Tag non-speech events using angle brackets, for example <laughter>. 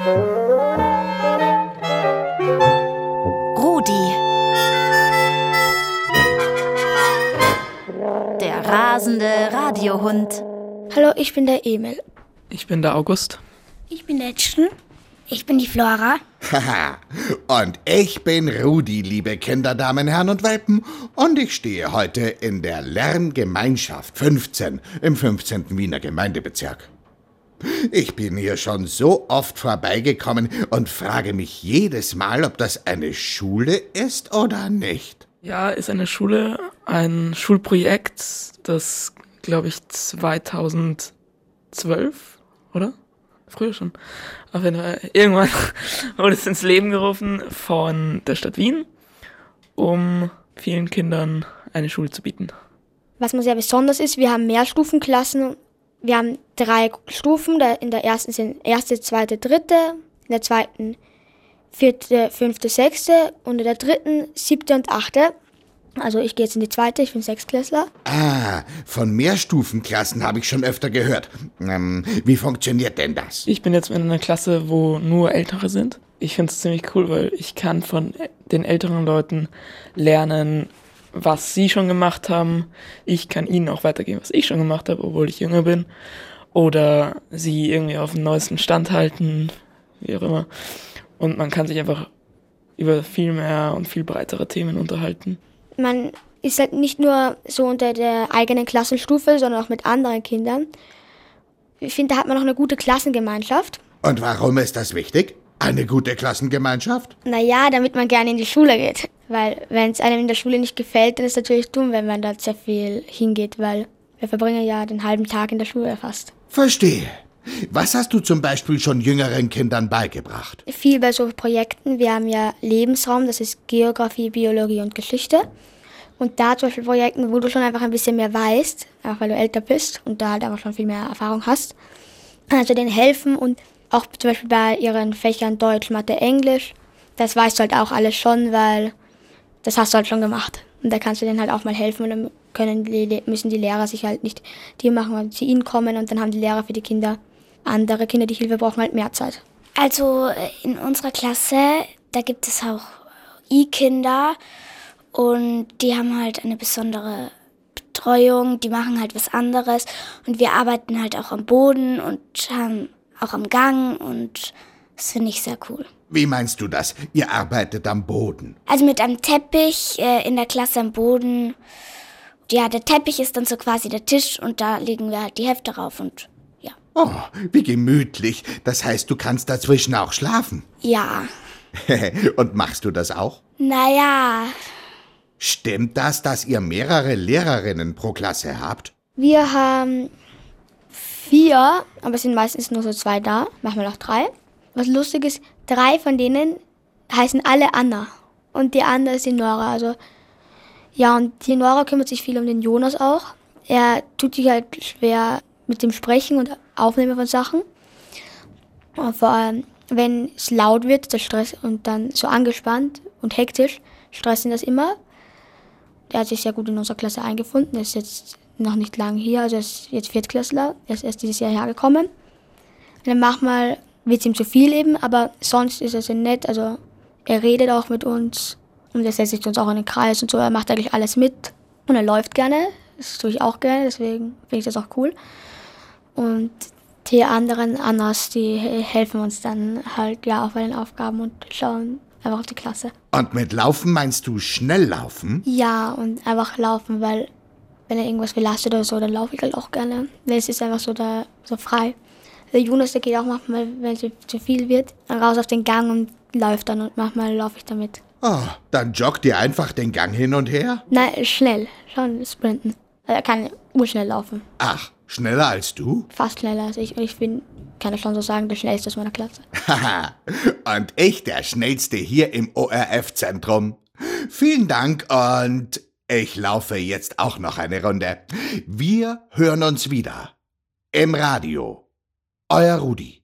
Rudi. Der rasende Radiohund. Hallo, ich bin der Emil. Ich bin der August. Ich bin der. Ich bin die Flora. Haha. und ich bin Rudi, liebe Kinder, Damen, Herren und Welpen. Und ich stehe heute in der Lerngemeinschaft 15 im 15. Wiener Gemeindebezirk. Ich bin hier schon so oft vorbeigekommen und frage mich jedes Mal, ob das eine Schule ist oder nicht. Ja, ist eine Schule, ein Schulprojekt, das, glaube ich, 2012, oder? Früher schon. Auf jeden Fall, irgendwann <laughs> wurde es ins Leben gerufen von der Stadt Wien, um vielen Kindern eine Schule zu bieten. Was mir sehr besonders ist, wir haben Mehrstufenklassen. Wir haben drei Stufen. In der ersten sind erste, zweite, dritte. In der zweiten vierte, fünfte, sechste. Und in der dritten siebte und achte. Also ich gehe jetzt in die zweite, ich bin Sechstklässler. Ah, von Mehrstufenklassen habe ich schon öfter gehört. Ähm, wie funktioniert denn das? Ich bin jetzt in einer Klasse, wo nur Ältere sind. Ich finde es ziemlich cool, weil ich kann von den älteren Leuten lernen, was sie schon gemacht haben. Ich kann ihnen auch weitergeben, was ich schon gemacht habe, obwohl ich jünger bin. Oder sie irgendwie auf dem neuesten Stand halten, wie auch immer. Und man kann sich einfach über viel mehr und viel breitere Themen unterhalten. Man ist halt nicht nur so unter der eigenen Klassenstufe, sondern auch mit anderen Kindern. Ich finde, da hat man noch eine gute Klassengemeinschaft. Und warum ist das wichtig? Eine gute Klassengemeinschaft? Naja, damit man gerne in die Schule geht. Weil wenn es einem in der Schule nicht gefällt, dann ist es natürlich dumm, wenn man da sehr viel hingeht, weil wir verbringen ja den halben Tag in der Schule fast. Verstehe. Was hast du zum Beispiel schon jüngeren Kindern beigebracht? Viel bei so Projekten. Wir haben ja Lebensraum, das ist Geografie, Biologie und Geschichte. Und da zum Beispiel Projekten, wo du schon einfach ein bisschen mehr weißt, einfach weil du älter bist und da halt einfach schon viel mehr Erfahrung hast, kannst du denen helfen und auch zum Beispiel bei ihren Fächern Deutsch, Mathe, Englisch, das weißt du halt auch alles schon, weil das hast du halt schon gemacht. Und da kannst du denen halt auch mal helfen und dann können die, müssen die Lehrer sich halt nicht die machen, weil zu ihnen kommen und dann haben die Lehrer für die Kinder, andere Kinder, die Hilfe brauchen, halt mehr Zeit. Also äh, in unserer Klasse, da gibt es auch I-Kinder und die haben halt eine besondere Betreuung, die machen halt was anderes und wir arbeiten halt auch am Boden und haben auch am Gang und das finde ich sehr cool. Wie meinst du das? Ihr arbeitet am Boden. Also mit einem Teppich äh, in der Klasse am Boden. Ja, der Teppich ist dann so quasi der Tisch und da legen wir halt die Hefte rauf und ja. Oh, wie gemütlich. Das heißt, du kannst dazwischen auch schlafen. Ja. <laughs> Und machst du das auch? Naja, Stimmt das, dass ihr mehrere Lehrerinnen pro Klasse habt? Wir haben vier, aber es sind meistens nur so zwei da, manchmal auch drei. Was lustig ist, drei von denen heißen alle Anna. Und die andere ist die Nora. Also, ja, und die Nora kümmert sich viel um den Jonas auch. Er tut sich halt schwer mit dem Sprechen und Aufnehmen von Sachen. Und vor allem, wenn es laut wird, der Stress und dann so angespannt und hektisch, stressen das immer. Der hat sich sehr gut in unserer Klasse eingefunden. Er ist jetzt noch nicht lang hier, also er ist jetzt Viertklässler. Er ist erst dieses Jahr hergekommen. Und dann manchmal wird es ihm zu viel eben, aber sonst ist er sehr nett. Also er redet auch mit uns und er setzt sich uns auch in den Kreis und so. Er macht eigentlich alles mit und er läuft gerne. Das tue ich auch gerne, deswegen finde ich das auch cool. Und die anderen Annas, die he- helfen uns dann halt ja auch bei den Aufgaben und schauen einfach auf die Klasse. Und mit Laufen meinst du schnell laufen? Ja, und einfach laufen, weil wenn er irgendwas belastet oder so, dann laufe ich halt auch gerne. Weil es ist einfach so da so frei. Der Jonas, der geht auch manchmal, wenn es zu viel wird, dann raus auf den Gang und läuft dann und manchmal laufe ich damit. Oh, dann joggt ihr einfach den Gang hin und her? Nein, schnell, schon sprinten. Er kann urschnell laufen. Ach, schneller als du? Fast schneller als ich. Und ich bin, kann ich schon so sagen, der schnellste aus meiner Klasse. Haha, <laughs> und ich der Schnellste hier im ORF-Zentrum. Vielen Dank und ich laufe jetzt auch noch eine Runde. Wir hören uns wieder. Im Radio. Euer Rudi.